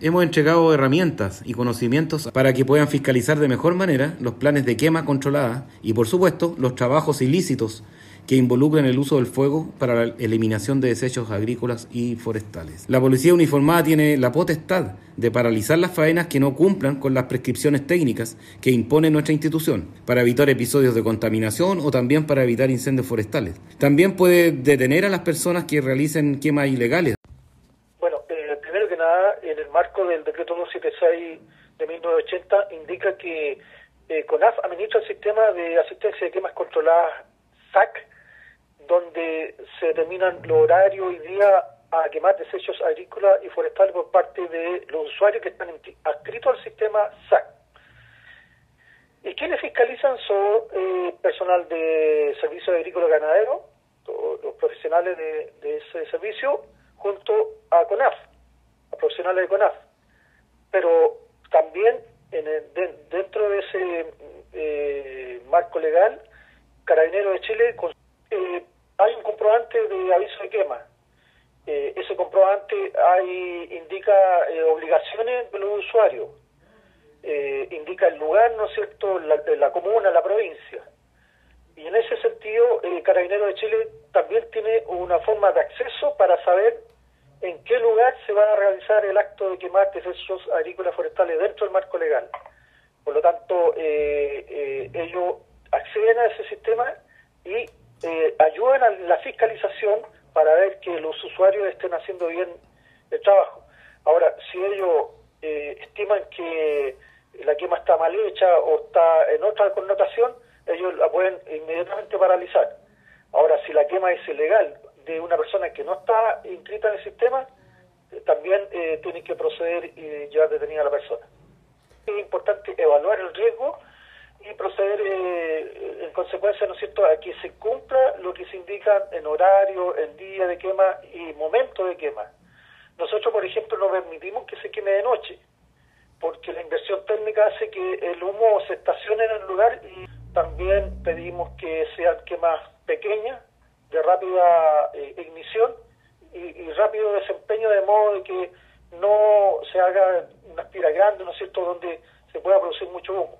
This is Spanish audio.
hemos entregado herramientas y conocimientos para que puedan fiscalizar de mejor manera los planes de quema controlada y, por supuesto, los trabajos ilícitos que involucran el uso del fuego para la eliminación de desechos agrícolas y forestales. La policía uniformada tiene la potestad de paralizar las faenas que no cumplan con las prescripciones técnicas que impone nuestra institución, para evitar episodios de contaminación o también para evitar incendios forestales. También puede detener a las personas que realicen quemas ilegales. Que nada, en el marco del decreto 276 de 1980 indica que eh, CONAF administra el sistema de asistencia de quemas controladas SAC donde se determinan los horarios y días a quemar desechos agrícolas y forestales por parte de los usuarios que están adscritos al sistema SAC. ¿Y quienes fiscalizan son eh, personal de servicio agrícola ganadero, los profesionales de, ese servicio, junto a Profesionales de CONAF. Pero también en dentro de ese eh, marco legal, Carabineros de Chile eh, hay un comprobante de aviso de quema. Eh, ese comprobante hay, indica eh, obligaciones de los usuarios, eh, indica el lugar, ¿no es cierto?, la, la comuna, la provincia. Y en ese sentido, el Carabinero de Chile también tiene una forma de acceso para saber en qué lugar se va a realizar el acto de quemar desechos agrícolas forestales dentro del marco legal. Por lo tanto, ellos acceden a ese sistema y eh, ayuden a la fiscalización para ver que los usuarios estén haciendo bien el trabajo. Ahora, si ellos eh, estiman que la quema está mal hecha o está en otra connotación, ellos la pueden inmediatamente paralizar. Ahora, si la quema es ilegal de una persona que no está inscrita en el sistema, eh, también eh, que proceder y llevar detenida a la persona. Es importante evaluar el riesgo y proceder eh, en consecuencia, ¿no es cierto?, a que se cumpla lo que se indica en horario, en día de quema y momento de quema. Nosotros, por ejemplo, no permitimos que se queme de noche, porque la inversión térmica hace que el humo se estacione en el lugar y también pedimos que sean quemas pequeñas, de rápida eh, ignición y, rápido desempeño, de modo de que no se haga una aspira grande, ¿no es cierto?, donde se pueda producir mucho humo.